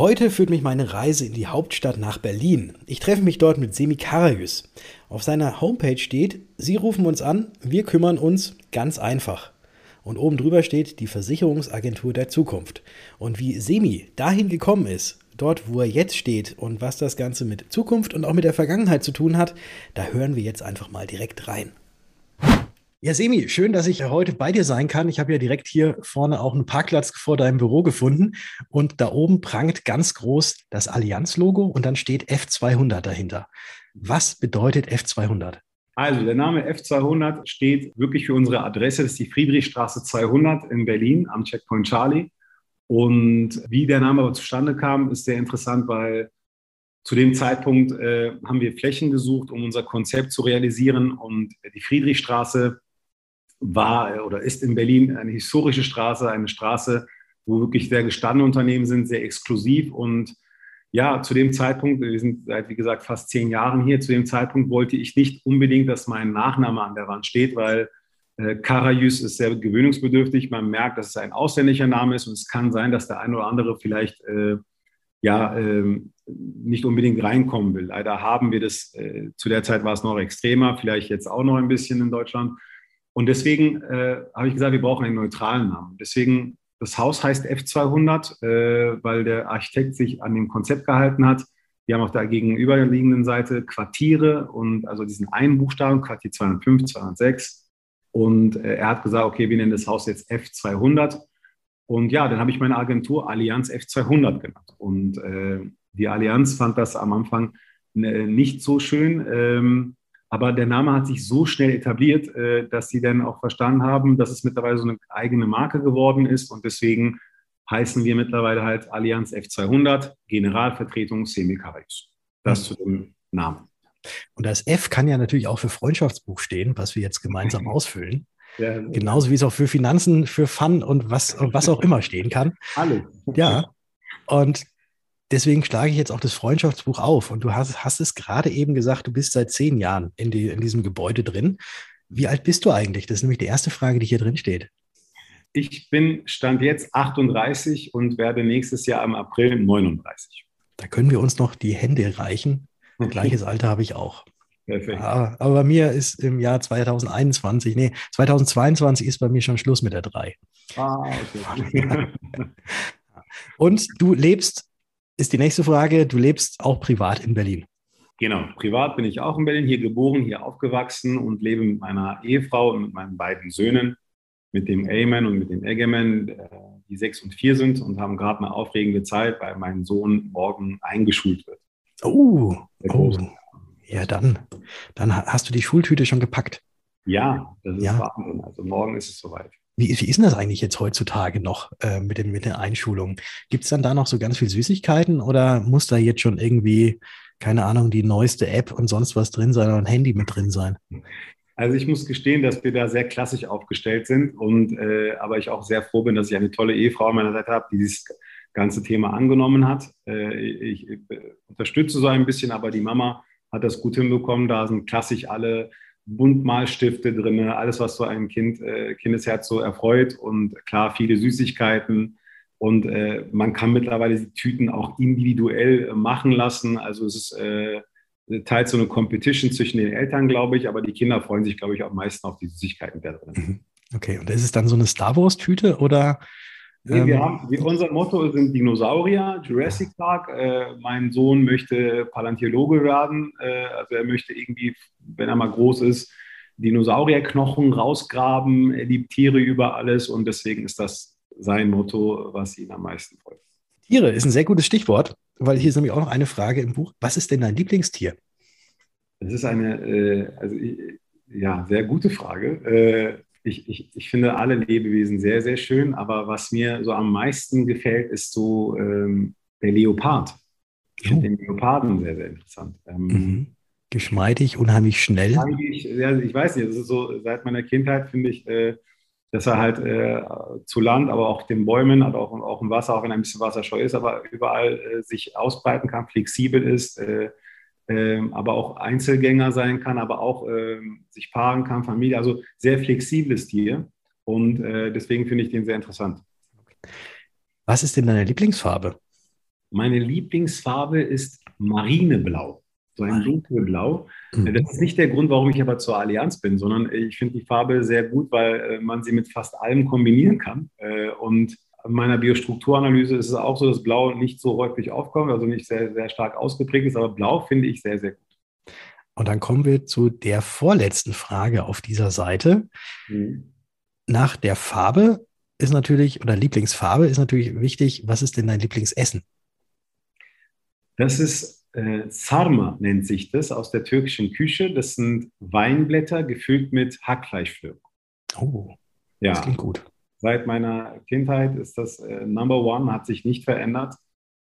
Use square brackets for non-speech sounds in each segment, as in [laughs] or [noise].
Heute führt mich meine Reise in die Hauptstadt nach Berlin. Ich treffe mich dort mit Semi Karajus. Auf seiner Homepage steht, Sie rufen uns an, wir kümmern uns ganz einfach. Und oben drüber steht die Versicherungsagentur der Zukunft. Und wie Semi dahin gekommen ist, dort wo er jetzt steht und was das Ganze mit Zukunft und auch mit der Vergangenheit zu tun hat, da hören wir jetzt einfach mal direkt rein. Ja, Semi, schön, dass ich heute bei dir sein kann. Ich habe ja direkt hier vorne auch einen Parkplatz vor deinem Büro gefunden und da oben prangt ganz groß das Allianz-Logo und dann steht F200 dahinter. Was bedeutet F200? Also der Name F200 steht wirklich für unsere Adresse. Das ist die Friedrichstraße 200 in Berlin am Checkpoint Charlie. Und wie der Name aber zustande kam, ist sehr interessant, weil zu dem Zeitpunkt äh, haben wir Flächen gesucht, um unser Konzept zu realisieren. Und die Friedrichstraße war äh, oder ist in Berlin eine historische Straße, eine Straße, wo wirklich sehr gestandene Unternehmen sind, sehr exklusiv. Und ja, zu dem Zeitpunkt, wir sind seit, wie gesagt, fast zehn Jahren hier, zu dem Zeitpunkt wollte ich nicht unbedingt, dass mein Nachname an der Wand steht, weil äh, Karajus ist sehr gewöhnungsbedürftig. Man merkt, dass es ein ausländischer Name ist und es kann sein, dass der eine oder andere vielleicht äh, ja äh, nicht unbedingt reinkommen will. Leider haben wir das, äh, zu der Zeit war es noch extremer, vielleicht jetzt auch noch ein bisschen in Deutschland. Und deswegen äh, habe ich gesagt, wir brauchen einen neutralen Namen. Deswegen, das Haus heißt F200, äh, weil der Architekt sich an dem Konzept gehalten hat. Wir haben auf der gegenüberliegenden Seite Quartiere und also diesen einen Buchstaben, Quartier 205, 206. Und äh, er hat gesagt, okay, wir nennen das Haus jetzt F200. Und ja, dann habe ich meine Agentur Allianz F200 genannt. Und äh, die Allianz fand das am Anfang äh, nicht so schön. Ähm, aber der Name hat sich so schnell etabliert, äh, dass sie dann auch verstanden haben, dass es mittlerweile so eine eigene Marke geworden ist. Und deswegen heißen wir mittlerweile halt Allianz F200, Generalvertretung Semikarius. Das zu dem Namen. Und das F kann ja natürlich auch für Freundschaftsbuch stehen, was wir jetzt gemeinsam [laughs] ausfüllen. Ja. Genauso wie es auch für Finanzen, für Fun und was, was auch immer stehen kann. Alle. Ja. [laughs] Und deswegen schlage ich jetzt auch das Freundschaftsbuch auf. Und du hast, hast es gerade eben gesagt, du bist seit zehn Jahren in, die, in diesem Gebäude drin. Wie alt bist du eigentlich? Das ist nämlich die erste Frage, die hier drin steht. Ich bin Stand jetzt 38 und werde nächstes Jahr im April 39. Da können wir uns noch die Hände reichen. [laughs] Gleiches Alter habe ich auch. Perfekt. Ja, aber bei mir ist im Jahr 2021, nee, 2022 ist bei mir schon Schluss mit der 3. Ah, okay. [laughs] Und du lebst ist die nächste Frage. Du lebst auch privat in Berlin. Genau, privat bin ich auch in Berlin, hier geboren, hier aufgewachsen und lebe mit meiner Ehefrau und mit meinen beiden Söhnen, mit dem Ayman und mit dem Egeman, äh, die sechs und vier sind und haben gerade eine aufregende Zeit, weil mein Sohn morgen eingeschult wird. Oh, oh. ja, dann, dann hast du die Schultüte schon gepackt. Ja, das ist ja. Wahnsinn. Also morgen ist es soweit. Wie, wie ist denn das eigentlich jetzt heutzutage noch äh, mit, dem, mit der Einschulung? Gibt es dann da noch so ganz viel Süßigkeiten oder muss da jetzt schon irgendwie, keine Ahnung, die neueste App und sonst was drin sein oder ein Handy mit drin sein? Also ich muss gestehen, dass wir da sehr klassisch aufgestellt sind und äh, aber ich auch sehr froh bin, dass ich eine tolle Ehefrau an meiner Seite habe, die dieses ganze Thema angenommen hat. Äh, ich, ich unterstütze so ein bisschen, aber die Mama hat das gut hinbekommen. Da sind klassisch alle Buntmalstifte drin, alles, was so ein Kind, äh, Kindesherz so erfreut und klar, viele Süßigkeiten. Und äh, man kann mittlerweile die Tüten auch individuell äh, machen lassen. Also es ist äh, teils so eine Competition zwischen den Eltern, glaube ich, aber die Kinder freuen sich, glaube ich, am meisten auf die Süßigkeiten da drin. Mhm. Okay, und ist es dann so eine Star Wars-Tüte oder Nee, wir ähm, haben, wir, unser Motto sind Dinosaurier, Jurassic Park. Äh, mein Sohn möchte Paläontologe werden. Äh, also er möchte irgendwie, wenn er mal groß ist, Dinosaurierknochen rausgraben. Er liebt Tiere über alles und deswegen ist das sein Motto, was ihn am meisten freut. Tiere ist ein sehr gutes Stichwort, weil hier ist nämlich auch noch eine Frage im Buch. Was ist denn dein Lieblingstier? Das ist eine, äh, also ja, sehr gute Frage. Ich, ich, ich finde alle Lebewesen sehr, sehr schön, aber was mir so am meisten gefällt, ist so ähm, Der Leopard. Ich finde oh. den Leoparden sehr, sehr interessant. Ähm, mhm. Geschmeidig, unheimlich schnell. Ich, ja, ich weiß nicht, es ist so, seit meiner Kindheit finde ich, äh, dass er halt äh, zu Land, aber auch den Bäumen, aber auch, auch im Wasser, auch wenn er ein bisschen wasserscheu ist, aber überall äh, sich ausbreiten kann, flexibel ist, äh, aber auch Einzelgänger sein kann, aber auch ähm, sich paaren kann, Familie, also sehr flexibles Tier. Und äh, deswegen finde ich den sehr interessant. Was ist denn deine Lieblingsfarbe? Meine Lieblingsfarbe ist Marineblau so ein dunkelblau. Mhm. Das ist nicht der Grund, warum ich aber zur Allianz bin, sondern ich finde die Farbe sehr gut, weil äh, man sie mit fast allem kombinieren kann. Äh, und meiner Biostrukturanalyse ist es auch so, dass Blau nicht so häufig aufkommt, also nicht sehr, sehr stark ausgeprägt ist, aber Blau finde ich sehr, sehr gut. Und dann kommen wir zu der vorletzten Frage auf dieser Seite. Mhm. Nach der Farbe ist natürlich, oder Lieblingsfarbe ist natürlich wichtig, was ist denn dein Lieblingsessen? Das ist äh, Sarma nennt sich das aus der türkischen Küche. Das sind Weinblätter gefüllt mit Hackfleischflöcken. Oh, ja. das klingt gut. Seit meiner Kindheit ist das äh, Number One, hat sich nicht verändert,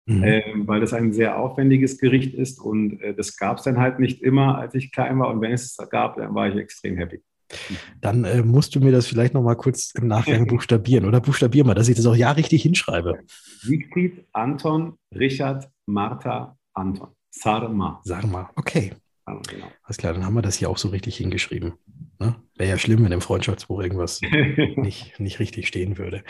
mhm. äh, weil das ein sehr aufwendiges Gericht ist und äh, das gab es dann halt nicht immer, als ich klein war. Und wenn es es gab, dann war ich extrem happy. Dann äh, musst du mir das vielleicht noch mal kurz im Nachgang [laughs] buchstabieren oder buchstabier mal, dass ich das auch ja richtig hinschreibe. Siegfried, Anton, Richard, Martha, Anton. Sarma. Sarma, okay. Ja, genau. Alles klar, dann haben wir das hier auch so richtig hingeschrieben. Ne? Wäre ja schlimm, wenn im Freundschaftsbuch irgendwas [laughs] nicht, nicht richtig stehen würde.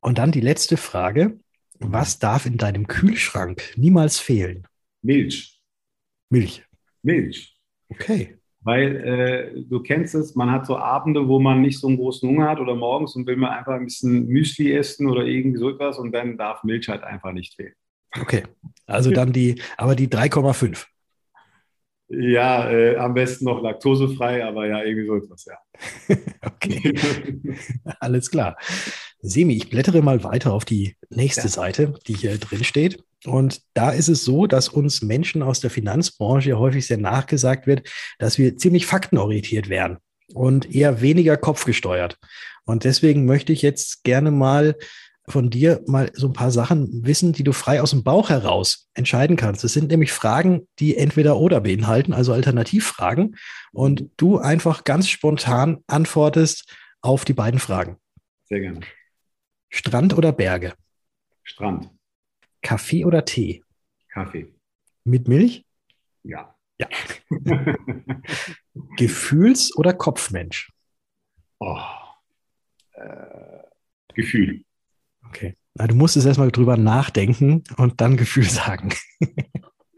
Und dann die letzte Frage. Was darf in deinem Kühlschrank niemals fehlen? Milch. Milch. Milch. Okay. Weil äh, du kennst es, man hat so Abende, wo man nicht so einen großen Hunger hat oder morgens und will man einfach ein bisschen Müsli essen oder irgendwie so etwas und dann darf Milch halt einfach nicht fehlen. Okay, also dann die, aber die 3,5. Ja, äh, am besten noch laktosefrei, aber ja, irgendwie so etwas, ja. [laughs] okay, alles klar. Semi, ich blättere mal weiter auf die nächste ja. Seite, die hier drin steht. Und da ist es so, dass uns Menschen aus der Finanzbranche häufig sehr nachgesagt wird, dass wir ziemlich faktenorientiert werden und eher weniger kopfgesteuert. Und deswegen möchte ich jetzt gerne mal von dir mal so ein paar Sachen wissen, die du frei aus dem Bauch heraus entscheiden kannst. Es sind nämlich Fragen, die entweder oder beinhalten, also Alternativfragen. Und du einfach ganz spontan antwortest auf die beiden Fragen. Sehr gerne. Strand oder Berge? Strand. Kaffee oder Tee? Kaffee. Mit Milch? Ja. Ja. [laughs] Gefühls- oder Kopfmensch? Oh. Äh, Gefühl. Okay. Na, du musst es erstmal drüber nachdenken und dann Gefühl sagen. [laughs]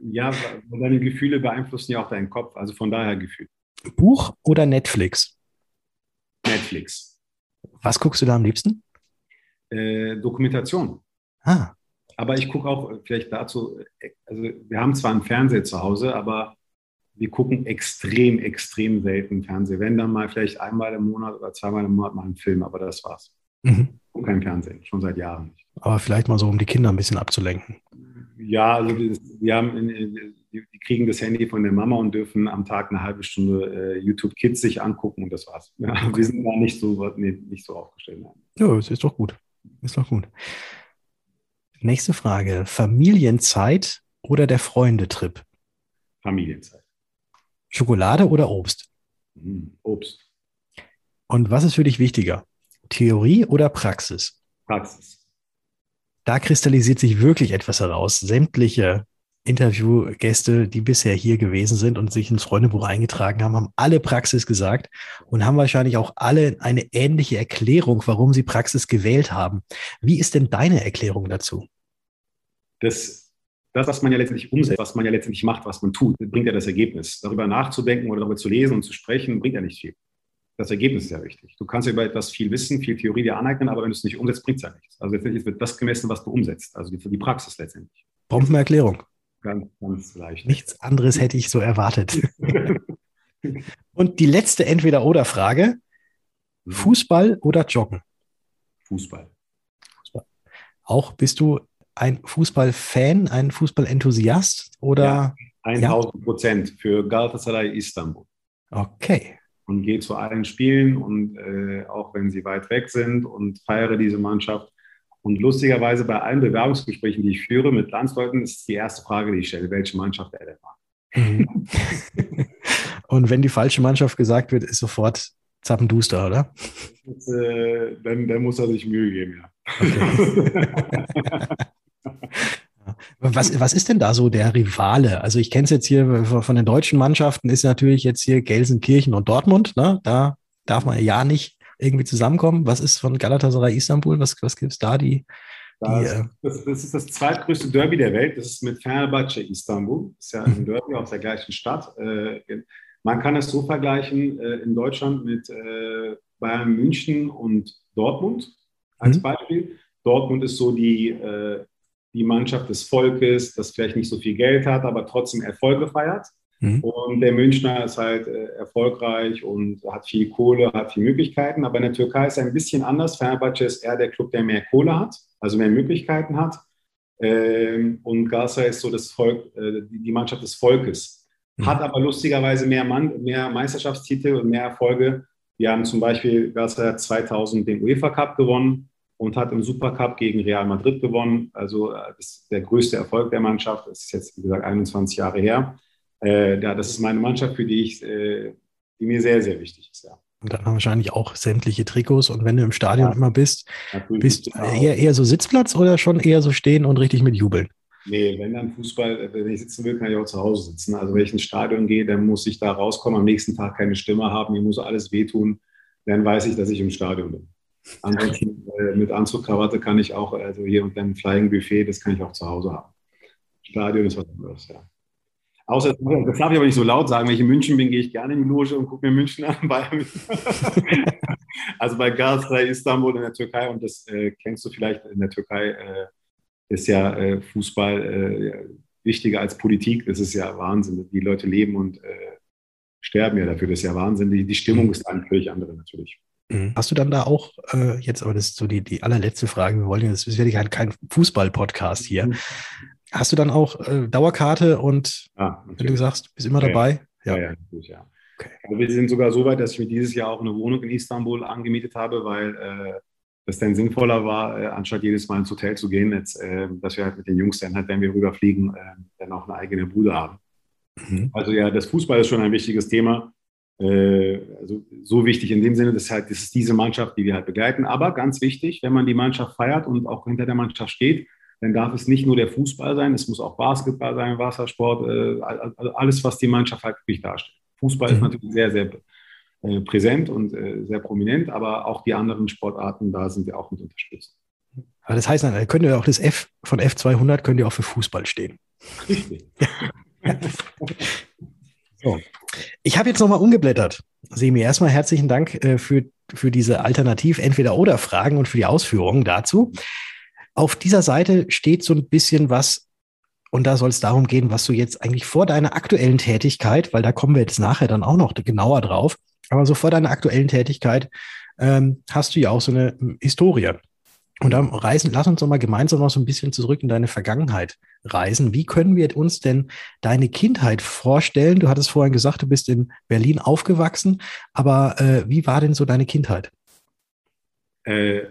ja, deine Gefühle beeinflussen ja auch deinen Kopf. Also von daher Gefühl. Buch oder Netflix? Netflix. Was guckst du da am liebsten? Äh, Dokumentation. Ah. Aber ich gucke auch vielleicht dazu, also wir haben zwar einen Fernseher zu Hause, aber wir gucken extrem, extrem selten Fernsehen. Wenn dann mal vielleicht einmal im Monat oder zweimal im Monat mal einen Film, aber das war's. Mhm kein Fernsehen, schon seit Jahren nicht. Aber vielleicht mal so, um die Kinder ein bisschen abzulenken. Ja, also wir haben, die, kriegen das Handy von der Mama und dürfen am Tag eine halbe Stunde äh, YouTube Kids sich angucken und das war's. [laughs] Ja, okay. Wir sind da nicht so, nee, nicht so aufgestellt. Ja, es ist doch gut. Ist doch gut. Nächste Frage. Familienzeit oder der Freundetrip? Familienzeit. Schokolade oder Obst? Hm, Obst. Und was ist für dich wichtiger? Theorie oder Praxis? Praxis. Da kristallisiert sich wirklich etwas heraus. Sämtliche Interviewgäste, die bisher hier gewesen sind und sich ins Freundebuch eingetragen haben, haben alle Praxis gesagt und haben wahrscheinlich auch alle eine ähnliche Erklärung, warum sie Praxis gewählt haben. Wie ist denn deine Erklärung dazu? Das, das, was man ja letztendlich umsetzt, was man ja letztendlich macht, was man tut, bringt ja das Ergebnis. Darüber nachzudenken oder darüber zu lesen und zu sprechen, bringt ja nicht viel das Ergebnis ist ja wichtig. Du kannst über etwas viel wissen, viel Theorie dir aneignen, aber wenn du es nicht umsetzt, bringt es ja nichts. Also letztendlich wird das gemessen, was du umsetzt, also die, die Praxis letztendlich. Bombenerklärung. Ganz, ganz leicht. Nichts anderes hätte ich so erwartet. [laughs] Und die letzte Entweder-Oder-Frage: mhm. Fußball oder Joggen? Fußball. Fußball. Auch bist du ein Fußballfan, ein Fußballenthusiast oder? Ja, 1000 Prozent ja? für Galatasaray Istanbul. Okay und gehe zu allen Spielen und äh, auch wenn sie weit weg sind und feiere diese Mannschaft. Und lustigerweise bei allen Bewerbungsgesprächen, die ich führe mit Landsleuten, ist die erste Frage, die ich stelle, welche Mannschaft er denn mag. Mhm. [laughs] Und wenn die falsche Mannschaft gesagt wird, ist sofort Zappenduster, oder? Ist, äh, dann, dann, muss er sich Mühe geben, ja. Okay. [laughs] [laughs] Was, was ist denn da so der Rivale? Also ich kenne es jetzt hier von den deutschen Mannschaften, ist natürlich jetzt hier Gelsenkirchen und Dortmund. Ne? Da darf man ja nicht irgendwie zusammenkommen. Was ist von Galatasaray Istanbul? Was, was gibt es da? Die, die das, äh, das, das, ist das zweitgrößte Derby der Welt. Das ist mit Fenerbahce Istanbul. Das ist ja ein Derby aus der gleichen Stadt. Äh, man kann es so vergleichen äh, in Deutschland mit Bayern München und Dortmund als mhm. Beispiel. Dortmund ist so die, die Mannschaft des Volkes, das vielleicht nicht so viel Geld hat, aber trotzdem Erfolge feiert. Mhm. Und der Münchner ist halt äh, erfolgreich und hat viel Kohle, hat viele Möglichkeiten. Aber in der Türkei ist es ein bisschen anders. Fenerbahce ist eher der Club, der mehr Kohle hat, also mehr Möglichkeiten hat. Ähm, und Gaza ist so das Volk, äh, die Mannschaft des Volkes. Mhm. Hat aber lustigerweise mehr, Mann, mehr Meisterschaftstitel und mehr Erfolge. Wir haben zum Beispiel Gaza 2000 den UEFA Cup gewonnen und hat im Supercup gegen Real Madrid gewonnen. Also äh, das ist der größte Erfolg der Mannschaft. Das ist jetzt, wie gesagt, 21 Jahre her. Äh, ja, das ist meine Mannschaft, für die ich, äh, die mir sehr, sehr wichtig ist. Ja. Und dann wahrscheinlich auch sämtliche Trikots. Und wenn du im Stadion ja, immer bist, bist du eher, eher so Sitzplatz oder schon eher so stehen und richtig mit jubeln? Nee, wenn dann Fußball, wenn ich sitzen will, kann ich auch zu Hause sitzen. Also wenn ich ins Stadion gehe, dann muss ich da rauskommen, am nächsten Tag keine Stimme haben, mir muss alles wehtun. Dann weiß ich, dass ich im Stadion bin. Ansonsten [laughs] äh, mit Anzugkrawatte kann ich auch, also hier und dann Flying Buffet, das kann ich auch zu Hause haben. Stadion ist was anderes, ja. Außer, das darf ich aber nicht so laut sagen, wenn ich in München bin, gehe ich gerne in die Loge und gucke mir München an. [laughs] also bei Galatasaray Istanbul in der Türkei, und das äh, kennst du vielleicht, in der Türkei äh, ist ja äh, Fußball äh, wichtiger als Politik. Das ist ja Wahnsinn. Die Leute leben und äh, sterben ja dafür. Das ist ja Wahnsinn. Die, die Stimmung ist eine völlig andere natürlich. Mhm. Hast du dann da auch äh, jetzt, aber das ist so die, die allerletzte Frage, wir wollen jetzt, das ist ja kein Fußball-Podcast hier. Mhm. Hast du dann auch äh, Dauerkarte und ah, wenn du sagst, bist immer dabei? Ja, ja, ja, natürlich, ja. Okay. Also wir sind sogar so weit, dass ich mir dieses Jahr auch eine Wohnung in Istanbul angemietet habe, weil äh, das dann sinnvoller war, äh, anstatt jedes Mal ins Hotel zu gehen, jetzt, äh, dass wir halt mit den Jungs dann halt, wenn wir rüberfliegen, äh, dann auch eine eigene Bude haben. Mhm. Also ja, das Fußball ist schon ein wichtiges Thema. Äh, also so wichtig in dem Sinne, dass halt, das ist diese Mannschaft, die wir halt begleiten. Aber ganz wichtig, wenn man die Mannschaft feiert und auch hinter der Mannschaft steht, dann darf es nicht nur der Fußball sein, es muss auch Basketball sein, Wassersport, äh, alles, was die Mannschaft halt wirklich darstellt. Fußball mhm. ist natürlich sehr, sehr äh, präsent und sehr prominent, aber auch die anderen Sportarten, da sind wir auch mit unterstützt. Aber das heißt, dann könnte auch das F von F200 könnte auch für Fußball stehen. Richtig. [laughs] so. Ich habe jetzt nochmal umgeblättert. Semi, erstmal herzlichen Dank äh, für, für diese Alternativ-Entweder-Oder-Fragen und für die Ausführungen dazu. Auf dieser Seite steht so ein bisschen was, und da soll es darum gehen, was du jetzt eigentlich vor deiner aktuellen Tätigkeit, weil da kommen wir jetzt nachher dann auch noch genauer drauf, aber so vor deiner aktuellen Tätigkeit ähm, hast du ja auch so eine Historie. Und dann reisen, lass uns doch mal gemeinsam noch so ein bisschen zurück in deine Vergangenheit reisen. Wie können wir uns denn deine Kindheit vorstellen? Du hattest vorhin gesagt, du bist in Berlin aufgewachsen, aber äh, wie war denn so deine Kindheit? Äh,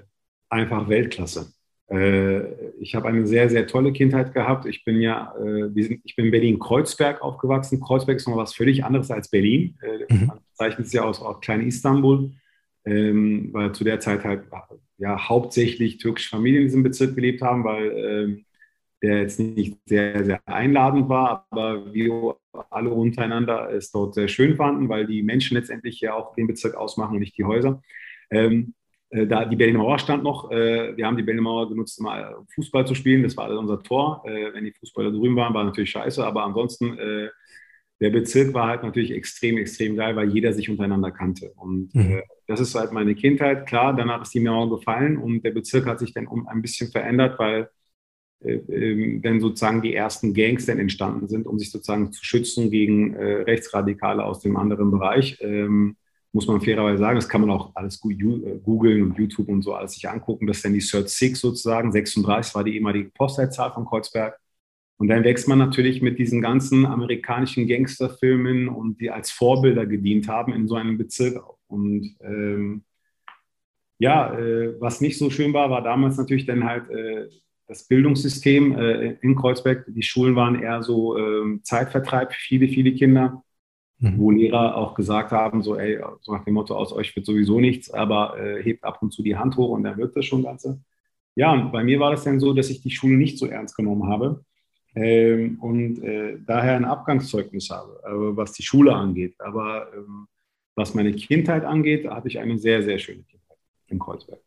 einfach Weltklasse. Äh, ich habe eine sehr, sehr tolle Kindheit gehabt. Ich bin ja, äh, sind, ich bin in Berlin-Kreuzberg aufgewachsen. Kreuzberg ist noch was völlig anderes als Berlin. Äh, mhm. Man zeichnet es ja aus, aus Klein Istanbul, ähm, weil zu der Zeit halt ja, hauptsächlich türkische Familien in diesem Bezirk gelebt haben, weil ähm, der jetzt nicht sehr, sehr einladend war, aber wir alle untereinander es dort sehr schön fanden, weil die Menschen letztendlich ja auch den Bezirk ausmachen und nicht die Häuser. Ähm, äh, da die Berliner Mauer stand noch. Äh, wir haben die Berliner Mauer genutzt, um Fußball zu spielen. Das war also unser Tor. Äh, wenn die Fußballer drüben waren, war natürlich scheiße, aber ansonsten der Bezirk war halt natürlich extrem, extrem geil, weil jeder sich untereinander kannte. Und mhm. Das ist halt meine Kindheit. Klar, danach ist die Mauer gefallen und der Bezirk hat sich dann um ein bisschen verändert, weil äh, äh, dann sozusagen die ersten Gangs dann entstanden sind, um sich sozusagen zu schützen gegen äh, Rechtsradikale aus dem anderen Bereich. Ähm, muss man fairerweise sagen, das kann man auch alles äh, googeln und YouTube und so alles sich angucken. Das ist dann die Search 6 sozusagen. 36 war die ehemalige Postleitzahl von Kreuzberg. Und dann wächst man natürlich mit diesen ganzen amerikanischen Gangsterfilmen und die als Vorbilder gedient haben in so einem Bezirk auf. Und ähm, ja, äh, was nicht so schön war, war damals natürlich dann halt äh, das Bildungssystem äh, in Kreuzberg. Die Schulen waren eher so ähm, Zeitvertreib für viele, viele Kinder, mhm. wo Lehrer auch gesagt haben, so, ey, so nach dem Motto, aus euch wird sowieso nichts, aber äh, hebt ab und zu die Hand hoch und dann wird das schon Ganze. Ja, und bei mir war das dann so, dass ich die Schule nicht so ernst genommen habe ähm, und äh, daher ein Abgangszeugnis habe, äh, was die Schule angeht. Aber ähm, was meine Kindheit angeht, hatte ich eine sehr, sehr schöne Kindheit in Kreuzberg.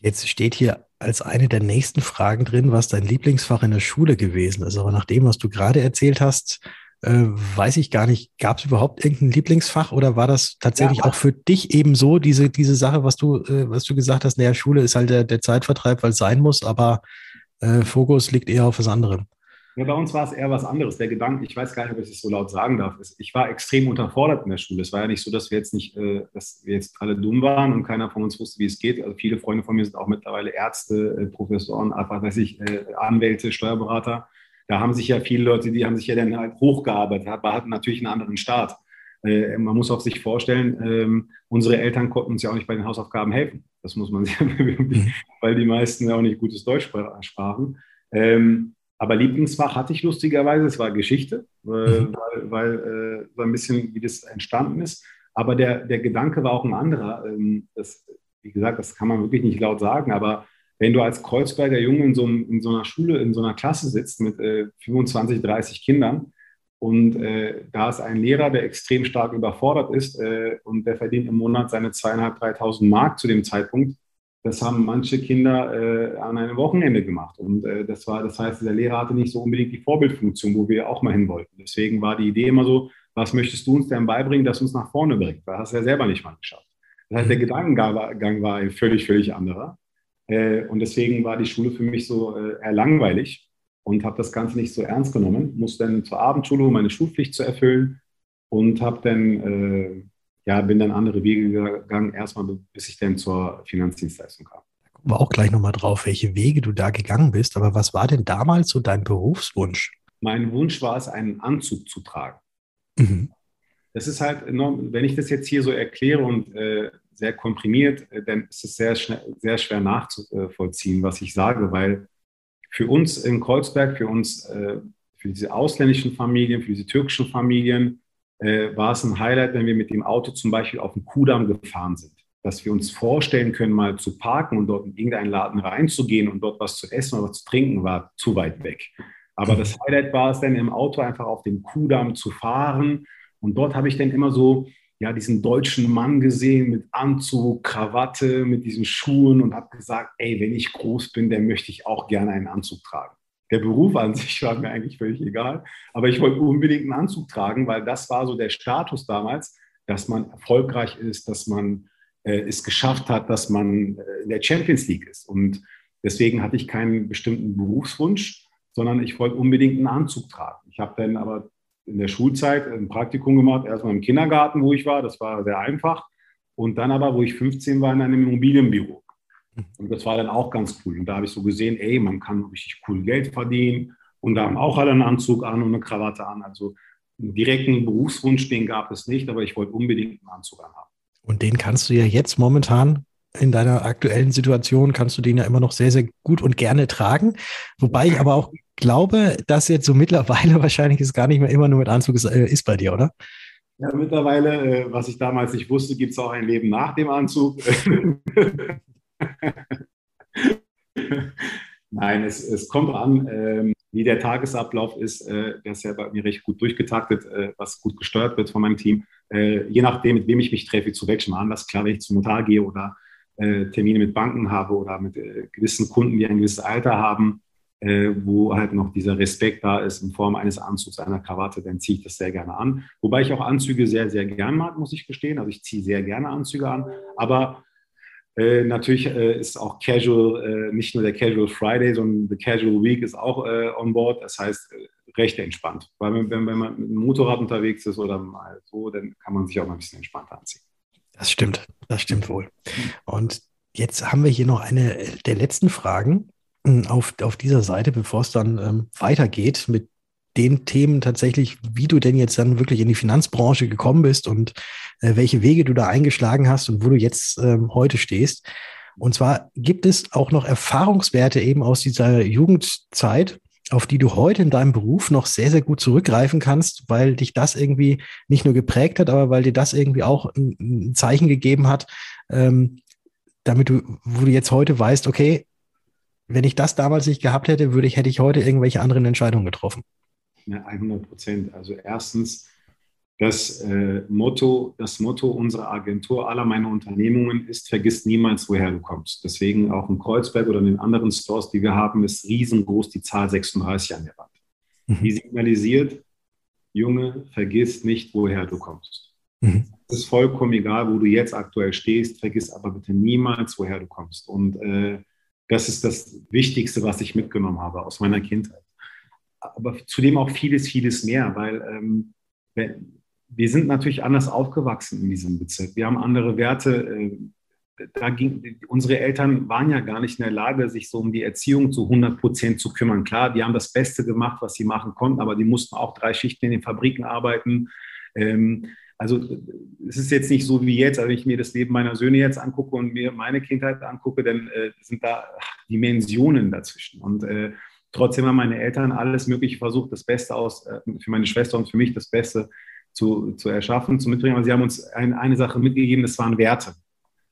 Jetzt steht hier als eine der nächsten Fragen drin, was dein Lieblingsfach in der Schule gewesen ist. Aber nach dem, was du gerade erzählt hast, äh, weiß ich gar nicht, gab es überhaupt irgendein Lieblingsfach oder war das tatsächlich ja. auch für dich eben so, diese, diese Sache, was du, äh, was du gesagt hast, naja, Schule ist halt der, der Zeitvertreib, weil es sein muss, aber äh, Fokus liegt eher auf was anderem. Ja, bei uns war es eher was anderes. Der Gedanke, ich weiß gar nicht, ob ich das so laut sagen darf, ist, ich war extrem unterfordert in der Schule. Es war ja nicht so, dass wir jetzt nicht, äh, dass wir jetzt alle dumm waren und keiner von uns wusste, wie es geht. Also viele Freunde von mir sind auch mittlerweile Ärzte, äh, Professoren, einfach, weiß ich, äh, Anwälte, Steuerberater. Da haben sich ja viele Leute, die haben sich ja dann halt hochgearbeitet, aber hatten natürlich einen anderen Start. Äh, man muss auch sich vorstellen, ähm, unsere Eltern konnten uns ja auch nicht bei den Hausaufgaben helfen. Das muss man sich, [laughs] mhm. weil die meisten ja auch nicht gutes Deutsch sprachen. Ähm, aber Lieblingsfach hatte ich lustigerweise, es war Geschichte, äh, mhm. weil, weil äh, so ein bisschen, wie das entstanden ist. Aber der, der Gedanke war auch ein anderer. Ähm, das, wie gesagt, das kann man wirklich nicht laut sagen, aber wenn du als Kreuzberger Junge in so, in so einer Schule, in so einer Klasse sitzt mit äh, 25, 30 Kindern und äh, da ist ein Lehrer, der extrem stark überfordert ist äh, und der verdient im Monat seine zweieinhalb, 3.000 Mark zu dem Zeitpunkt, das haben manche Kinder äh, an einem Wochenende gemacht. Und äh, das war, das heißt, der Lehrer hatte nicht so unbedingt die Vorbildfunktion, wo wir auch mal hin wollten. Deswegen war die Idee immer so, was möchtest du uns denn beibringen, das uns nach vorne bringt? Weil hast du ja selber nicht mal geschafft. Das heißt, der mhm. Gedankengang war ein völlig, völlig anderer. Äh, und deswegen war die Schule für mich so äh, eher langweilig und habe das Ganze nicht so ernst genommen. Muss dann zur Abendschule, um meine Schulpflicht zu erfüllen und habe dann äh, ja, bin dann andere Wege gegangen, erstmal bis ich dann zur Finanzdienstleistung kam. Da kommen wir auch gleich nochmal drauf, welche Wege du da gegangen bist. Aber was war denn damals so dein Berufswunsch? Mein Wunsch war es, einen Anzug zu tragen. Mhm. Das ist halt enorm, wenn ich das jetzt hier so erkläre und äh, sehr komprimiert, äh, dann ist es sehr, sehr schwer nachzuvollziehen, was ich sage, weil für uns in Kreuzberg, für uns, äh, für diese ausländischen Familien, für diese türkischen Familien, äh, war es ein Highlight, wenn wir mit dem Auto zum Beispiel auf den Kudamm gefahren sind. Dass wir uns vorstellen können, mal zu parken und dort in irgendeinen Laden reinzugehen und dort was zu essen oder was zu trinken, war zu weit weg. Aber das Highlight war es dann im Auto einfach auf dem Kudamm zu fahren. Und dort habe ich dann immer so ja, diesen deutschen Mann gesehen mit Anzug, Krawatte, mit diesen Schuhen und habe gesagt, ey, wenn ich groß bin, dann möchte ich auch gerne einen Anzug tragen. Der Beruf an sich war mir eigentlich völlig egal, aber ich wollte unbedingt einen Anzug tragen, weil das war so der Status damals, dass man erfolgreich ist, dass man äh, es geschafft hat, dass man äh, in der Champions League ist. Und deswegen hatte ich keinen bestimmten Berufswunsch, sondern ich wollte unbedingt einen Anzug tragen. Ich habe dann aber in der Schulzeit ein Praktikum gemacht, erstmal im Kindergarten, wo ich war, das war sehr einfach. Und dann aber, wo ich 15 war, in einem Immobilienbüro. Und das war dann auch ganz cool. Und da habe ich so gesehen, ey, man kann richtig cool Geld verdienen. Und da haben auch alle einen Anzug an und eine Krawatte an. Also einen direkten Berufswunsch, den gab es nicht, aber ich wollte unbedingt einen Anzug anhaben. Und den kannst du ja jetzt momentan in deiner aktuellen Situation, kannst du den ja immer noch sehr, sehr gut und gerne tragen. Wobei ich aber auch glaube, dass jetzt so mittlerweile [laughs] wahrscheinlich es gar nicht mehr immer nur mit Anzug ist, äh, ist bei dir, oder? Ja, mittlerweile, äh, was ich damals nicht wusste, gibt es auch ein Leben nach dem Anzug. [laughs] [laughs] Nein, es, es kommt an, ähm, wie der Tagesablauf ist. Äh, der ist ja bei mir recht gut durchgetaktet, äh, was gut gesteuert wird von meinem Team. Äh, je nachdem, mit wem ich mich treffe, zu welchem Anlass, klar, wenn ich zum Notar gehe oder äh, Termine mit Banken habe oder mit äh, gewissen Kunden, die ein gewisses Alter haben, äh, wo halt noch dieser Respekt da ist in Form eines Anzugs, einer Krawatte, dann ziehe ich das sehr gerne an. Wobei ich auch Anzüge sehr, sehr gern mag, muss ich gestehen. Also ich ziehe sehr gerne Anzüge an. Aber äh, natürlich äh, ist auch Casual, äh, nicht nur der Casual Friday, sondern the Casual Week ist auch äh, on board. Das heißt, äh, recht entspannt. Weil wenn, wenn, man mit dem Motorrad unterwegs ist oder mal so, dann kann man sich auch mal ein bisschen entspannter anziehen. Das stimmt, das stimmt wohl. Und jetzt haben wir hier noch eine der letzten Fragen hm, auf, auf dieser Seite, bevor es dann ähm, weitergeht mit den Themen tatsächlich, wie du denn jetzt dann wirklich in die Finanzbranche gekommen bist und äh, welche Wege du da eingeschlagen hast und wo du jetzt ähm, heute stehst. Und zwar gibt es auch noch Erfahrungswerte eben aus dieser Jugendzeit, auf die du heute in deinem Beruf noch sehr, sehr gut zurückgreifen kannst, weil dich das irgendwie nicht nur geprägt hat, aber weil dir das irgendwie auch ein, Zeichen gegeben hat, ähm, damit du, wo du jetzt heute weißt, okay, wenn ich das damals nicht gehabt hätte, würde ich, hätte ich heute irgendwelche anderen Entscheidungen getroffen. Ja, 100 Prozent. Also erstens, das äh, Motto, das Motto unserer Agentur, aller meiner Unternehmungen ist, vergiss niemals, woher du kommst. Deswegen auch in Kreuzberg oder in den anderen Stores, die wir haben, ist riesengroß die Zahl 36 an der Wand. Mhm. Die signalisiert, Junge, vergiss nicht, woher du kommst. Mhm. Es ist vollkommen egal, wo du jetzt aktuell stehst, vergiss aber bitte niemals, woher du kommst. Und äh, das ist das Wichtigste, was ich mitgenommen habe aus meiner Kindheit. Aber zudem auch vieles, vieles mehr, weil ähm, wir sind natürlich anders aufgewachsen in diesem Bezirk. Wir haben andere Werte. Äh, da ging, unsere Eltern waren ja gar nicht in der Lage, sich so um die Erziehung zu 100 Prozent zu kümmern. Klar, die haben das Beste gemacht, was sie machen konnten, aber die mussten auch drei Schichten in den Fabriken arbeiten. Ähm, also es ist jetzt nicht so wie jetzt, also wenn ich mir das Leben meiner Söhne jetzt angucke und mir meine Kindheit angucke, dann äh, sind da Dimensionen dazwischen. Und äh, trotzdem haben meine Eltern alles Mögliche versucht, das Beste aus, äh, für meine Schwester und für mich das Beste zu, zu erschaffen, zu mitbringen. Aber sie haben uns ein, eine Sache mitgegeben, das waren Werte,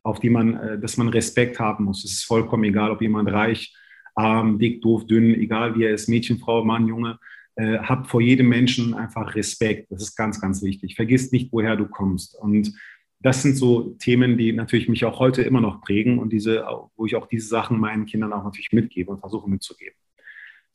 auf die man, äh, dass man Respekt haben muss. Es ist vollkommen egal, ob jemand reich, arm, dick, doof, dünn, egal wie er ist, Mädchen, Frau, Mann, Junge äh, hab vor jedem Menschen einfach Respekt. Das ist ganz, ganz wichtig. Vergiss nicht, woher du kommst. Und das sind so Themen, die natürlich mich auch heute immer noch prägen und diese, wo ich auch diese Sachen meinen Kindern auch natürlich mitgebe und versuche mitzugeben.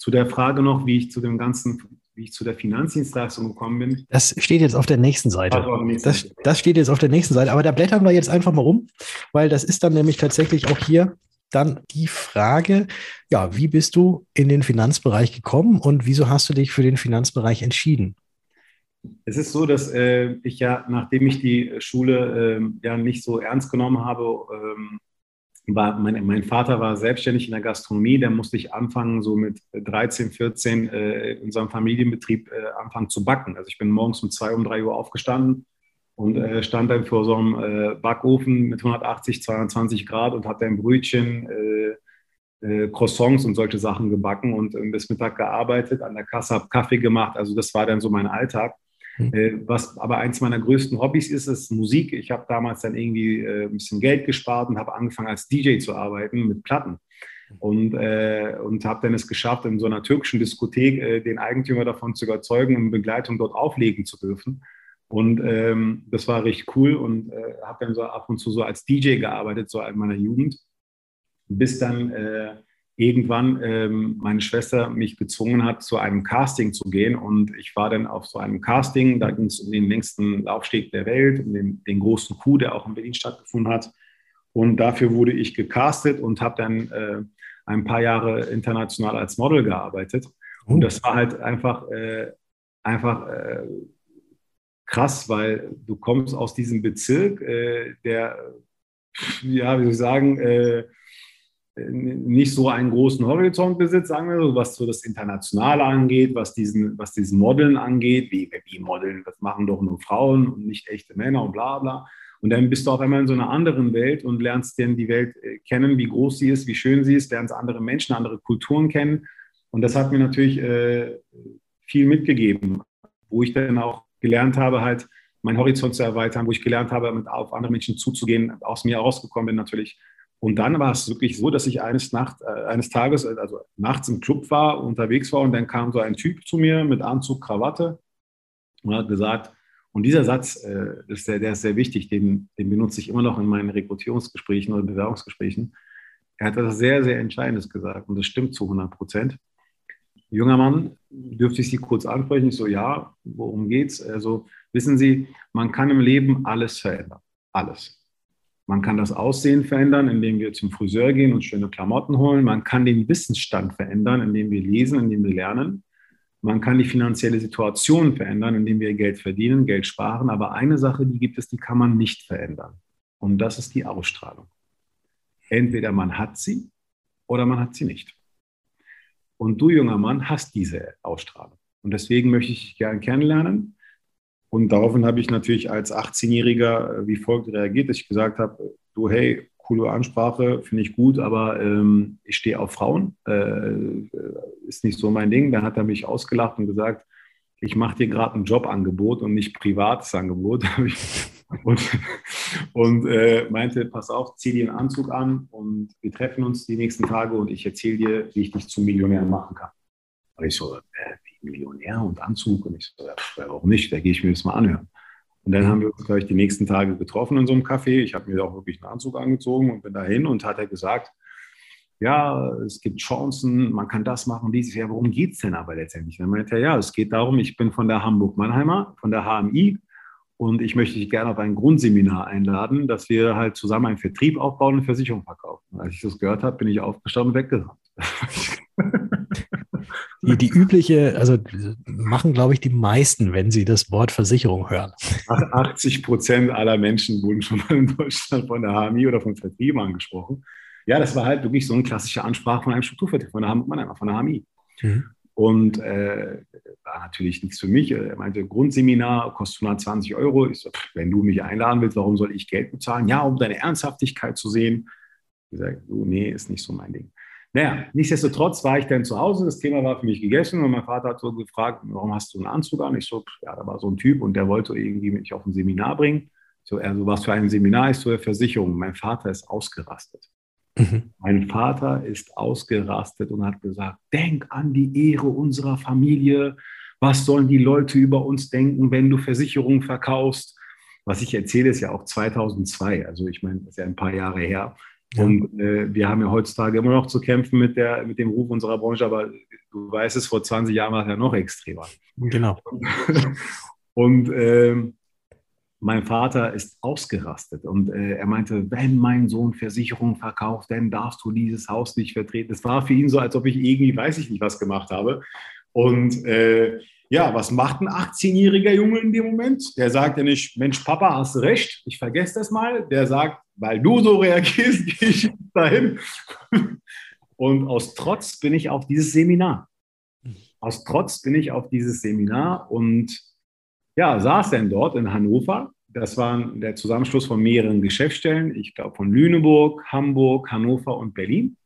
Zu der Frage noch, wie ich zu dem ganzen, wie ich zu der Finanzdienstleistung gekommen bin. Das steht jetzt auf der nächsten Seite. Also nächsten das, das steht jetzt auf der nächsten Seite. Aber da blättern wir jetzt einfach mal rum, weil das ist dann nämlich tatsächlich auch hier dann die Frage, ja, wie bist du in den Finanzbereich gekommen und wieso hast du dich für den Finanzbereich entschieden? Es ist so, dass äh, ich ja, nachdem ich die Schule äh, ja nicht so ernst genommen habe, ähm, war mein, mein, Vater war selbstständig in der Gastronomie, da musste ich anfangen, so mit 13, 14 äh, in unserem Familienbetrieb äh, anfangen zu backen. Also ich bin morgens um zwei, um drei Uhr aufgestanden, und äh, stand dann vor so einem äh, Backofen mit 180, 22 Grad und hat dann Brötchen, äh, äh, Croissants und solche Sachen gebacken und äh, bis Mittag gearbeitet, an der Kasse habe Kaffee gemacht. Also das war dann so mein Alltag. Mhm. was aber eins meiner größten Hobbys ist, ist Musik. Ich habe damals dann irgendwie ein bisschen Geld gespart und habe angefangen als DJ zu arbeiten mit Platten und, äh, und habe dann es geschafft, in so einer türkischen Diskothek äh, den Eigentümer davon zu überzeugen, in Begleitung dort auflegen zu dürfen. Und ähm, das war richtig cool und äh, habe dann so ab und zu so als DJ gearbeitet, so in meiner Jugend, bis dann äh, irgendwann ähm, meine Schwester mich gezwungen hat, zu einem Casting zu gehen. Und ich war dann auf so einem Casting, da ging es um den längsten Laufsteg der Welt, um den, den großen Coup, der auch in Berlin stattgefunden hat. Und dafür wurde ich gecastet und habe dann äh, ein paar Jahre international als Model gearbeitet. Und oh. das war halt einfach, äh, einfach äh, krass, weil du kommst aus diesem Bezirk, äh, der, ja, wie soll ich sagen, äh, nicht so einen großen Horizont besitzt, sagen wir so, was so das Internationale angeht, was diesen, was diesen Modeln angeht, wie, wie Modeln, das machen doch nur Frauen und nicht echte Männer und bla bla. Und dann bist du auf einmal in so einer anderen Welt und lernst denn die Welt äh, kennen, wie groß sie ist, wie schön sie ist, lernst andere Menschen, andere Kulturen kennen. Und das hat mir natürlich äh, viel mitgegeben, wo ich dann auch gelernt habe, halt meinen Horizont zu erweitern, wo ich gelernt habe, mit auf andere Menschen zuzugehen, aus mir herausgekommen bin natürlich. Und dann war es wirklich so, dass ich eines, Nacht, äh, eines Tages, also nachts im Club war, unterwegs war und dann kam so ein Typ zu mir mit Anzug, Krawatte und hat gesagt, und dieser Satz, äh, ist der, der ist sehr wichtig, den, den benutze ich immer noch in meinen Rekrutierungsgesprächen oder Bewerbungsgesprächen. Er hat etwas sehr, sehr Entscheidendes gesagt und das stimmt zu 100 Prozent junger Mann, dürfte ich Sie kurz ansprechen? Ich so, ja, worum geht's? Also, wissen Sie, man kann im Leben alles verändern. Alles. Man kann das Aussehen verändern, indem wir zum Friseur gehen und schöne Klamotten holen. Man kann den Wissensstand verändern, indem wir lesen, indem wir lernen. Man kann die finanzielle Situation verändern, indem wir Geld verdienen, Geld sparen. Aber eine Sache, die gibt es, die kann man nicht verändern. Und das ist die Ausstrahlung. Entweder man hat sie oder man hat sie nicht. Und du, junger Mann, hast diese Ausstrahlung. Und deswegen möchte ich dich gerne kennenlernen. Und daraufhin habe ich natürlich als 18-Jähriger äh, wie folgt reagiert, dass ich gesagt habe, du, hey, coole Ansprache, finde ich gut, aber ähm, ich stehe auf Frauen, äh, ist nicht so mein Ding. Dann hat er mich ausgelacht und gesagt, ich mache dir gerade ein Jobangebot und nicht privates Angebot. [laughs] und, und äh, meinte, pass auf, zieh dir einen Anzug an und wir treffen uns die nächsten Tage und ich erzähle dir, wie ich dich zum Millionär machen kann. Und ich so, äh, Millionär und Anzug? Und ich so, ja, warum nicht? Da gehe ich mir das mal anhören. Und dann haben wir uns, glaube ich, die nächsten Tage getroffen in so einem Café. Ich habe mir auch wirklich einen Anzug angezogen und bin dahin und hat er gesagt, ja, es gibt Chancen, man kann das machen, dieses Jahr. Worum geht es denn aber letztendlich? Dann meinte er, ja, es geht darum, ich bin von der Hamburg-Mannheimer, von der HMI und ich möchte dich gerne auf ein Grundseminar einladen, dass wir halt zusammen einen Vertrieb aufbauen und Versicherung verkaufen. Als ich das gehört habe, bin ich aufgestanden und weggerannt. [laughs] Die, die übliche, also machen, glaube ich, die meisten, wenn sie das Wort Versicherung hören. 80 Prozent aller Menschen wurden schon mal in Deutschland von der HMI oder von Vertrieben angesprochen. Ja, das war halt wirklich so eine klassische Ansprache von einem Strukturvertrieb, von der, Hamburg, von der HMI. Mhm. Und äh, war natürlich nichts für mich. Er meinte, Grundseminar kostet 120 Euro. Ich so, wenn du mich einladen willst, warum soll ich Geld bezahlen? Ja, um deine Ernsthaftigkeit zu sehen. Ich sage, so, nee, ist nicht so mein Ding. Naja, nichtsdestotrotz war ich dann zu Hause, das Thema war für mich gegessen und mein Vater hat so gefragt, warum hast du einen Anzug an? Ich so, ja, da war so ein Typ und der wollte irgendwie mich auf ein Seminar bringen. So, er so, was für ein Seminar ist so eine Versicherung? Mein Vater ist ausgerastet. Mhm. Mein Vater ist ausgerastet und hat gesagt, denk an die Ehre unserer Familie. Was sollen die Leute über uns denken, wenn du Versicherungen verkaufst? Was ich erzähle, ist ja auch 2002. Also ich meine, das ist ja ein paar Jahre her. Ja. Und äh, wir haben ja heutzutage immer noch zu kämpfen mit, der, mit dem Ruf unserer Branche, aber du weißt es, vor 20 Jahren war es ja noch extremer. Genau. [laughs] und äh, mein Vater ist ausgerastet und äh, er meinte, wenn mein Sohn Versicherung verkauft, dann darfst du dieses Haus nicht vertreten. Es war für ihn so, als ob ich irgendwie, weiß ich nicht, was gemacht habe. Und äh, ja, was macht ein 18-jähriger Junge in dem Moment? Der sagt ja nicht, Mensch, Papa, hast recht, ich vergesse das mal. Der sagt, weil du so reagierst, [laughs] gehe ich dahin. Und aus Trotz bin ich auf dieses Seminar. Aus Trotz bin ich auf dieses Seminar und ja, saß dann dort in Hannover. Das war der Zusammenschluss von mehreren Geschäftsstellen, ich glaube von Lüneburg, Hamburg, Hannover und Berlin.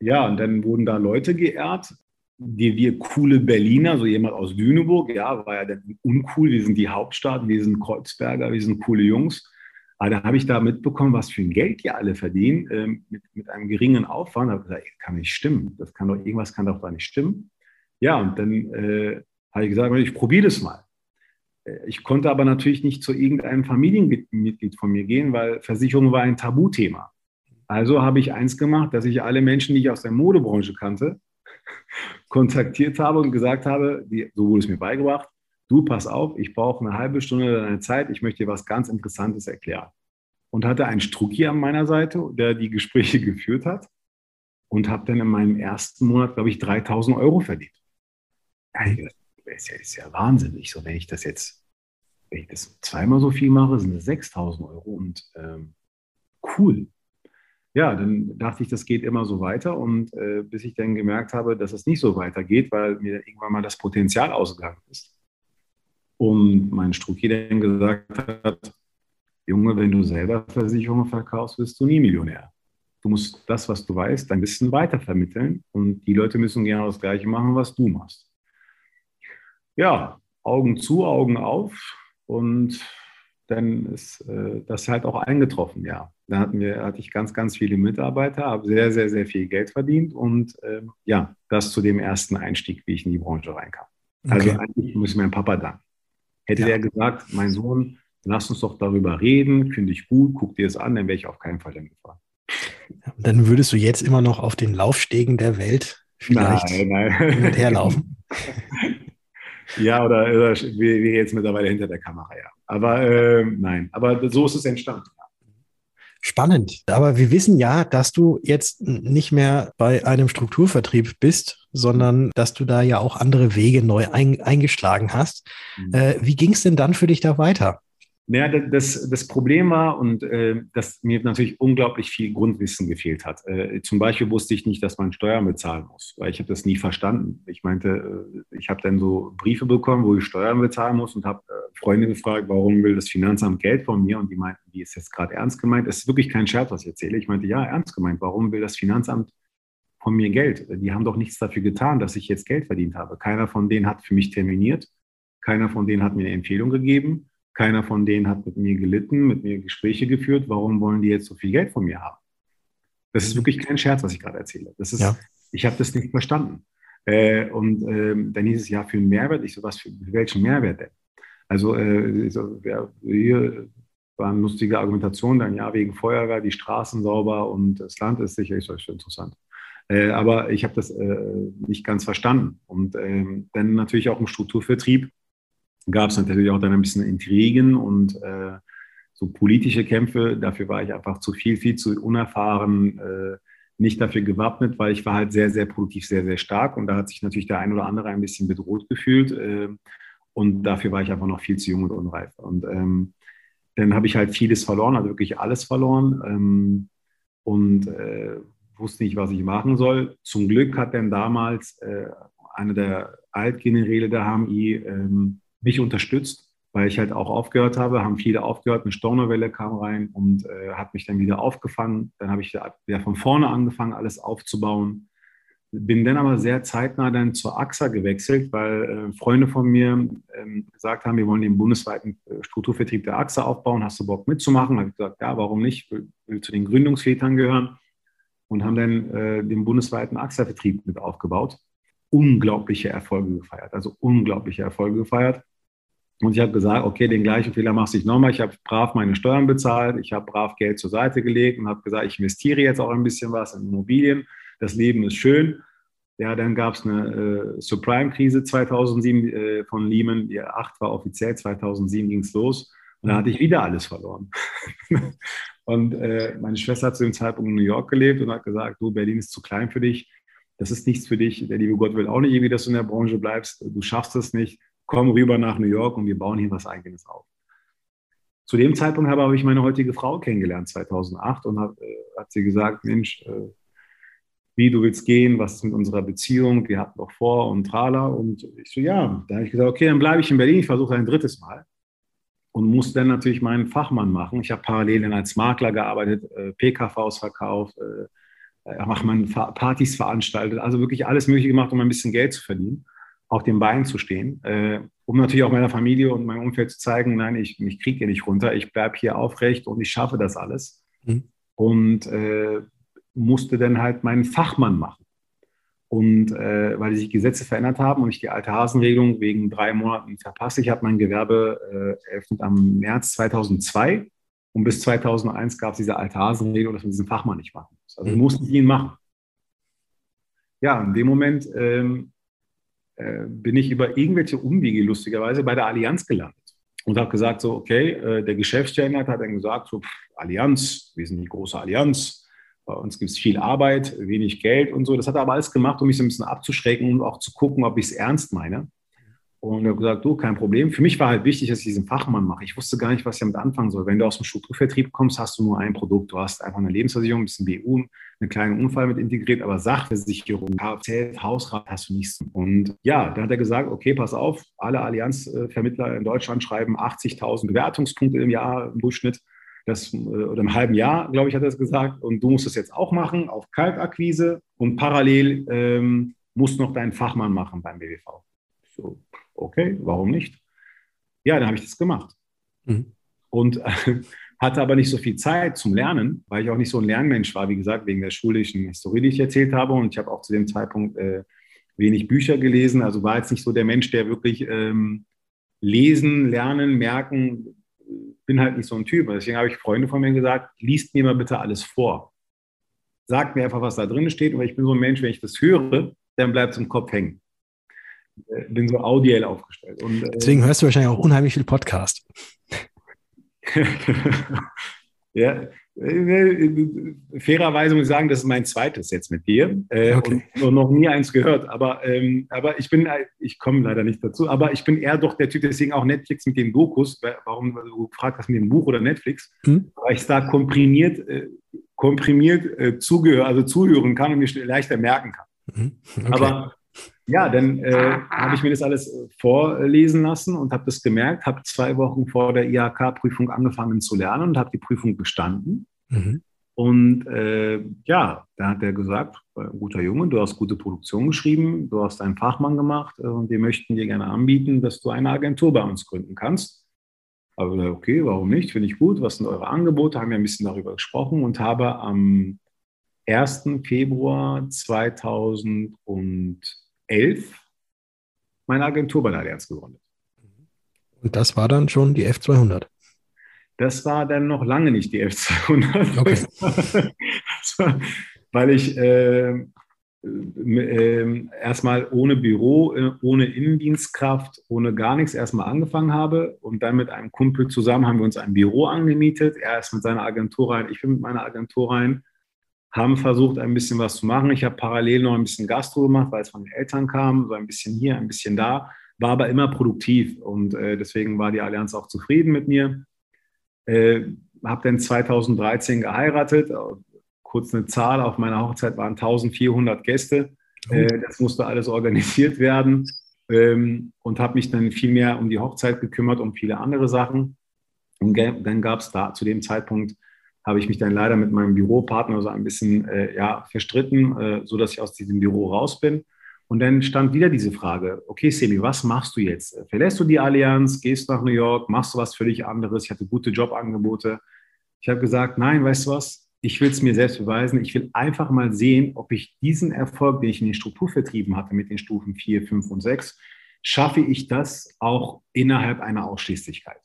Ja, und dann wurden da Leute geehrt, die wir coole Berliner, so jemand aus Lüneburg, ja, war ja dann uncool, wir sind die Hauptstadt, wir sind Kreuzberger, wir sind coole Jungs. Aber da habe ich da mitbekommen, was für ein Geld die alle verdienen, ähm, mit, mit einem geringen Aufwand. Da habe ich gesagt, kann nicht stimmen. Das kann doch, irgendwas kann doch da nicht stimmen. Ja, und dann äh, habe ich gesagt, ich probiere das mal. Äh, ich konnte aber natürlich nicht zu irgendeinem Familienmitglied von mir gehen, weil Versicherung war ein Tabuthema. Also habe ich eins gemacht, dass ich alle Menschen, die ich aus der Modebranche kannte, [laughs] kontaktiert habe und gesagt habe, die, so wurde es mir beigebracht, du pass auf, ich brauche eine halbe Stunde deiner Zeit, ich möchte dir was ganz Interessantes erklären. Und hatte einen Strucki an meiner Seite, der die Gespräche [laughs] geführt hat und habe dann in meinem ersten Monat, glaube ich, 3000 Euro verdient. das ja, ist ja wahnsinnig. So, wenn ich das jetzt, wenn ich das zweimal so viel mache, sind es 6000 Euro und ähm, cool ja, dann dachte ich, das geht immer so weiter. Und äh, bis ich dann gemerkt habe, dass es nicht so weitergeht, weil mir irgendwann mal das Potenzial ausgegangen ist. Und mein Strucki dann gesagt hat, Junge, wenn du selber Versicherungen verkaufst, wirst du nie Millionär. Du musst das, was du weißt, ein bisschen weiter vermitteln. Und die Leute müssen gerne das Gleiche machen, was du machst. Ja, Augen zu, Augen auf. Und dann ist äh, das halt auch eingetroffen, ja. Da hatten wir, hatte ich ganz, ganz viele Mitarbeiter, habe sehr, sehr, sehr viel Geld verdient und äh, ja, das zu dem ersten Einstieg, wie ich in die Branche reinkam. Also okay. eigentlich muss ich meinem Papa danken. Hätte ja. der gesagt, mein Sohn, lass uns doch darüber reden, finde ich gut, guck dir es an, dann wäre ich auf keinen Fall dann gefahren. Dann würdest du jetzt immer noch auf den Laufstegen der Welt vielleicht nein, nein. herlaufen. [laughs] ja, oder, oder wir jetzt mittlerweile hinter der Kamera, ja. Aber äh, nein, aber so ist es entstanden. Spannend. Aber wir wissen ja, dass du jetzt nicht mehr bei einem Strukturvertrieb bist, sondern dass du da ja auch andere Wege neu ein, eingeschlagen hast. Mhm. Äh, wie ging es denn dann für dich da weiter? Naja, das, das Problem war, und äh, dass mir natürlich unglaublich viel Grundwissen gefehlt hat. Äh, zum Beispiel wusste ich nicht, dass man Steuern bezahlen muss, weil ich habe das nie verstanden. Ich meinte, äh, ich habe dann so Briefe bekommen, wo ich Steuern bezahlen muss und habe äh, Freunde gefragt, warum will das Finanzamt Geld von mir? Und die meinten, wie ist jetzt gerade ernst gemeint? Es ist wirklich kein Scherz, was ich erzähle. Ich meinte, ja, ernst gemeint. Warum will das Finanzamt von mir Geld? Die haben doch nichts dafür getan, dass ich jetzt Geld verdient habe. Keiner von denen hat für mich terminiert. Keiner von denen hat mir eine Empfehlung gegeben keiner von denen hat mit mir gelitten, mit mir Gespräche geführt. Warum wollen die jetzt so viel Geld von mir haben? Das ist wirklich kein Scherz, was ich gerade erzähle. Das ist, ja. ich habe das nicht verstanden. Äh, und äh, dann hieß es ja für einen Mehrwert. Ich so, was für, für welchen Mehrwert denn? Also äh, so, ja, hier war eine lustige Argumentation, dann ja, wegen Feuerwehr, die Straßen sauber und das Land ist sicherlich so interessant. Äh, aber ich habe das äh, nicht ganz verstanden. Und ähm, dann natürlich auch im Strukturvertrieb gab es natürlich auch dann ein bisschen Intrigen und äh, so politische Kämpfe. Dafür war ich einfach zu viel, viel zu unerfahren, äh, nicht dafür gewappnet, weil ich war halt sehr, sehr produktiv, sehr, sehr stark und da hat sich natürlich der ein oder andere ein bisschen bedroht gefühlt äh, und dafür war ich einfach noch viel zu jung und unreif. Und ähm, dann habe ich halt vieles verloren, also wirklich alles verloren ähm, und äh, wusste nicht, was ich machen soll. Zum Glück hat dann damals äh, einer der Altgeneräle der HMI ähm, mich unterstützt, weil ich halt auch aufgehört habe, haben viele aufgehört, eine Stornowelle kam rein und äh, hat mich dann wieder aufgefangen. Dann habe ich wieder von vorne angefangen, alles aufzubauen. Bin dann aber sehr zeitnah dann zur AXA gewechselt, weil äh, Freunde von mir ähm, gesagt haben, wir wollen den bundesweiten äh, Strukturvertrieb der AXA aufbauen. Hast du Bock mitzumachen? Habe ich gesagt, ja, warum nicht? Will, will zu den Gründungsvätern gehören und haben dann äh, den bundesweiten AXA-Vertrieb mit aufgebaut. Unglaubliche Erfolge gefeiert, also unglaubliche Erfolge gefeiert. Und ich habe gesagt, okay, den gleichen Fehler machst du nicht nochmal. Ich habe brav meine Steuern bezahlt, ich habe brav Geld zur Seite gelegt und habe gesagt, ich investiere jetzt auch ein bisschen was in Immobilien. Das Leben ist schön. Ja, dann gab es eine äh, Subprime-Krise 2007 äh, von Lehman. Die 8 war offiziell, 2007 ging es los. Und da hatte ich wieder alles verloren. [laughs] und äh, meine Schwester hat zu dem Zeitpunkt in New York gelebt und hat gesagt, du, Berlin ist zu klein für dich. Das ist nichts für dich. Der liebe Gott will auch nicht irgendwie, dass du in der Branche bleibst. Du schaffst es nicht komm rüber nach New York und wir bauen hier was Eigenes auf. Zu dem Zeitpunkt habe ich meine heutige Frau kennengelernt, 2008, und hat, äh, hat sie gesagt, Mensch, äh, wie du willst gehen, was ist mit unserer Beziehung, wir hatten doch vor und trala. Und ich so, ja, da habe ich gesagt, okay, dann bleibe ich in Berlin, ich versuche ein drittes Mal. Und musste dann natürlich meinen Fachmann machen. Ich habe parallel dann als Makler gearbeitet, äh, PKVs verkauft, äh, äh mache man Partys veranstaltet, also wirklich alles Mögliche gemacht, um ein bisschen Geld zu verdienen auf den Beinen zu stehen, äh, um natürlich auch meiner Familie und meinem Umfeld zu zeigen, nein, ich, ich kriege hier nicht runter, ich bleibe hier aufrecht und ich schaffe das alles. Mhm. Und äh, musste dann halt meinen Fachmann machen. Und äh, weil sich Gesetze verändert haben und ich die alte Hasenregelung wegen drei Monaten verpasse, ich habe mein Gewerbe äh, eröffnet am März 2002 und bis 2001 gab es diese alte Hasenregelung, dass man diesen Fachmann nicht machen muss. Also mhm. musste ich ihn machen. Ja, in dem Moment ähm, äh, bin ich über irgendwelche Umwege lustigerweise bei der Allianz gelandet und habe gesagt, so, okay, äh, der Geschäftsstelle hat dann gesagt, so, pff, Allianz, wir sind die große Allianz, bei uns gibt es viel Arbeit, wenig Geld und so. Das hat er aber alles gemacht, um mich so ein bisschen abzuschrecken und auch zu gucken, ob ich es ernst meine. Und er hat gesagt, du, kein Problem. Für mich war halt wichtig, dass ich diesen Fachmann mache. Ich wusste gar nicht, was ich damit anfangen soll. Wenn du aus dem Strukturvertrieb kommst, hast du nur ein Produkt. Du hast einfach eine Lebensversicherung, ein bisschen BU, einen kleinen Unfall mit integriert, aber Sachversicherung, Kfz, Hausrat hast du nichts. Und ja, da hat er gesagt, okay, pass auf, alle Allianzvermittler in Deutschland schreiben 80.000 Bewertungspunkte im Jahr im Durchschnitt. Das, äh, oder im halben Jahr, glaube ich, hat er es gesagt. Und du musst es jetzt auch machen auf Kaltakquise und parallel ähm, musst noch deinen Fachmann machen beim BWV. So, okay, warum nicht? Ja, dann habe ich das gemacht. Mhm. Und äh, [laughs] hatte aber nicht so viel Zeit zum Lernen, weil ich auch nicht so ein Lernmensch war, wie gesagt, wegen der schulischen Historie, die ich erzählt habe. Und ich habe auch zu dem Zeitpunkt äh, wenig Bücher gelesen. Also war jetzt nicht so der Mensch, der wirklich ähm, lesen, lernen, merken, bin halt nicht so ein Typ. Deswegen habe ich Freunde von mir gesagt, liest mir mal bitte alles vor. Sagt mir einfach, was da drin steht. Und ich bin so ein Mensch, wenn ich das höre, dann bleibt es im Kopf hängen. Äh, bin so audiell aufgestellt. Und, äh, Deswegen hörst du wahrscheinlich auch unheimlich viel Podcast. [laughs] ja, fairerweise muss ich sagen, das ist mein zweites jetzt mit dir äh, okay. und, noch nie eins gehört. Aber, ähm, aber ich bin, ich komme leider nicht dazu, aber ich bin eher doch der Typ, deswegen auch Netflix mit den Dokus. Warum du gefragt hast mit dem Buch oder Netflix? Hm? Weil ich es da komprimiert, äh, komprimiert äh, zugehör, also zuhören kann und mir leichter merken kann. Mhm. Okay. Aber ja, dann äh, habe ich mir das alles äh, vorlesen lassen und habe das gemerkt, habe zwei Wochen vor der IHK-Prüfung angefangen zu lernen und habe die Prüfung bestanden. Mhm. Und äh, ja, da hat er gesagt, äh, guter Junge, du hast gute Produktion geschrieben, du hast einen Fachmann gemacht äh, und wir möchten dir gerne anbieten, dass du eine Agentur bei uns gründen kannst. Aber okay, warum nicht? Finde ich gut. Was sind eure Angebote? Haben wir ein bisschen darüber gesprochen und habe am 1. Februar 2000 und 2011 meine Agentur bei der Allianz gegründet. Und das war dann schon die F200? Das war dann noch lange nicht die F200. Okay. [laughs] war, weil ich äh, äh, erstmal ohne Büro, äh, ohne Innendienstkraft, ohne gar nichts erstmal angefangen habe. Und dann mit einem Kumpel zusammen haben wir uns ein Büro angemietet. Er ist mit seiner Agentur rein, ich bin mit meiner Agentur rein haben versucht, ein bisschen was zu machen. Ich habe parallel noch ein bisschen Gastro gemacht, weil es von den Eltern kam, so ein bisschen hier, ein bisschen da, war aber immer produktiv und äh, deswegen war die Allianz auch zufrieden mit mir. Äh, habe dann 2013 geheiratet. Kurz eine Zahl, auf meiner Hochzeit waren 1400 Gäste. Äh, das musste alles organisiert werden ähm, und habe mich dann viel mehr um die Hochzeit gekümmert, um viele andere Sachen. Und dann gab es da zu dem Zeitpunkt habe ich mich dann leider mit meinem Büropartner so ein bisschen äh, ja, verstritten, äh, so dass ich aus diesem Büro raus bin. Und dann stand wieder diese Frage, okay, Semi, was machst du jetzt? Verlässt du die Allianz, gehst nach New York, machst du was völlig anderes? Ich hatte gute Jobangebote. Ich habe gesagt, nein, weißt du was? Ich will es mir selbst beweisen. Ich will einfach mal sehen, ob ich diesen Erfolg, den ich in den Strukturvertrieben hatte mit den Stufen 4, 5 und 6, schaffe ich das auch innerhalb einer Ausschließlichkeit.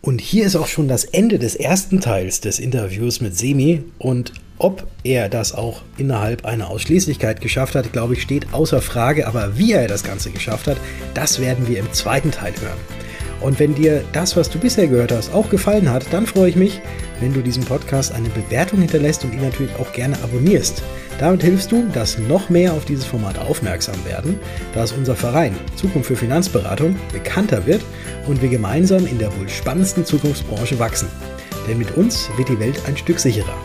Und hier ist auch schon das Ende des ersten Teils des Interviews mit Semi. Und ob er das auch innerhalb einer Ausschließlichkeit geschafft hat, glaube ich, steht außer Frage. Aber wie er das Ganze geschafft hat, das werden wir im zweiten Teil hören. Und wenn dir das, was du bisher gehört hast, auch gefallen hat, dann freue ich mich, wenn du diesem Podcast eine Bewertung hinterlässt und ihn natürlich auch gerne abonnierst. Damit hilfst du, dass noch mehr auf dieses Format aufmerksam werden, dass unser Verein Zukunft für Finanzberatung bekannter wird und wir gemeinsam in der wohl spannendsten Zukunftsbranche wachsen. Denn mit uns wird die Welt ein Stück sicherer.